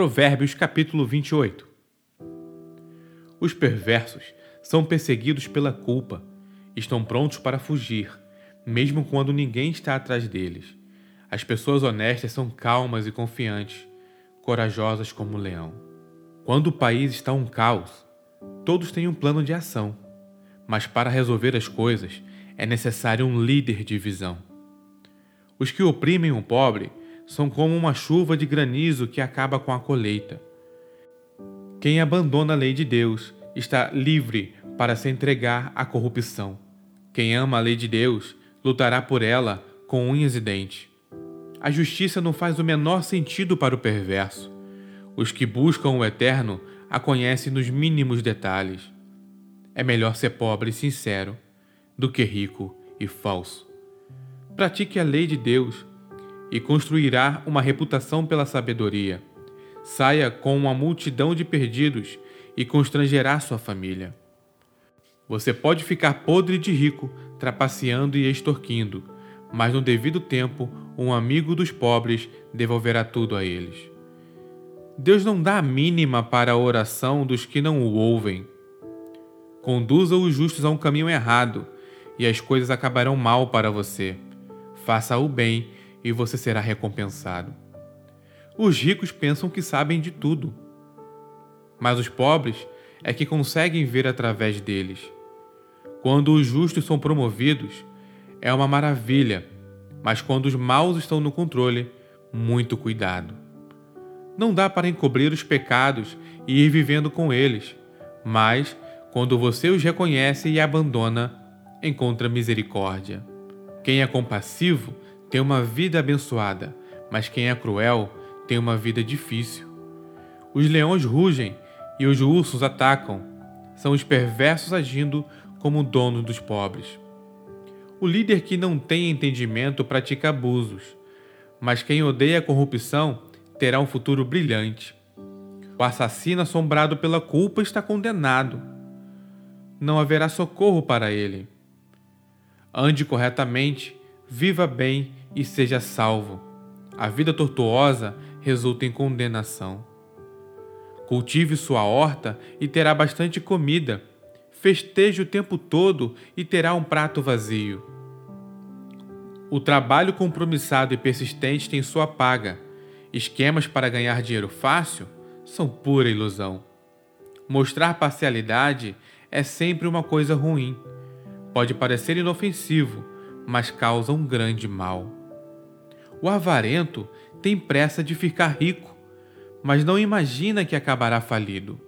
Provérbios capítulo 28 Os perversos são perseguidos pela culpa, estão prontos para fugir, mesmo quando ninguém está atrás deles. As pessoas honestas são calmas e confiantes, corajosas como o leão. Quando o país está um caos, todos têm um plano de ação, mas para resolver as coisas é necessário um líder de visão. Os que oprimem o pobre são como uma chuva de granizo que acaba com a colheita. Quem abandona a lei de Deus está livre para se entregar à corrupção. Quem ama a lei de Deus lutará por ela com unhas e dentes. A justiça não faz o menor sentido para o perverso. Os que buscam o eterno a conhecem nos mínimos detalhes. É melhor ser pobre e sincero do que rico e falso. Pratique a lei de Deus e construirá uma reputação pela sabedoria. Saia com uma multidão de perdidos e constrangerá sua família. Você pode ficar podre de rico, trapaceando e extorquindo, mas no devido tempo, um amigo dos pobres devolverá tudo a eles. Deus não dá a mínima para a oração dos que não o ouvem. Conduza os justos a um caminho errado, e as coisas acabarão mal para você. Faça o bem e você será recompensado. Os ricos pensam que sabem de tudo, mas os pobres é que conseguem ver através deles. Quando os justos são promovidos, é uma maravilha, mas quando os maus estão no controle, muito cuidado. Não dá para encobrir os pecados e ir vivendo com eles, mas quando você os reconhece e abandona, encontra misericórdia. Quem é compassivo tem uma vida abençoada, mas quem é cruel tem uma vida difícil. Os leões rugem e os ursos atacam. São os perversos agindo como donos dos pobres. O líder que não tem entendimento pratica abusos, mas quem odeia a corrupção terá um futuro brilhante. O assassino assombrado pela culpa está condenado. Não haverá socorro para ele. Ande corretamente, viva bem e seja salvo. A vida tortuosa resulta em condenação. Cultive sua horta e terá bastante comida. Festeje o tempo todo e terá um prato vazio. O trabalho compromissado e persistente tem sua paga. Esquemas para ganhar dinheiro fácil são pura ilusão. Mostrar parcialidade é sempre uma coisa ruim Pode parecer inofensivo, mas causa um grande mal. O avarento tem pressa de ficar rico, mas não imagina que acabará falido.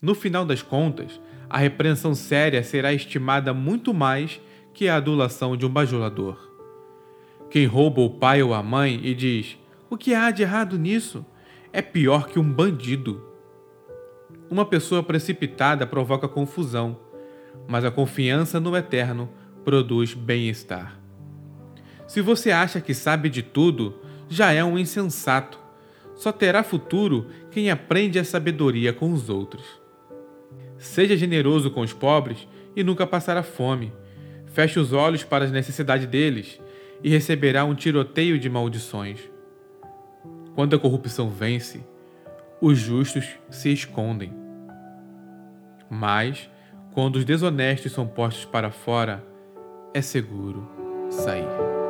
No final das contas, a repreensão séria será estimada muito mais que a adulação de um bajulador. Quem rouba o pai ou a mãe e diz: O que há de errado nisso? é pior que um bandido. Uma pessoa precipitada provoca confusão mas a confiança no eterno produz bem-estar. Se você acha que sabe de tudo, já é um insensato. Só terá futuro quem aprende a sabedoria com os outros. Seja generoso com os pobres e nunca passará fome. Feche os olhos para as necessidades deles e receberá um tiroteio de maldições. Quando a corrupção vence, os justos se escondem. Mas quando os desonestos são postos para fora, é seguro sair.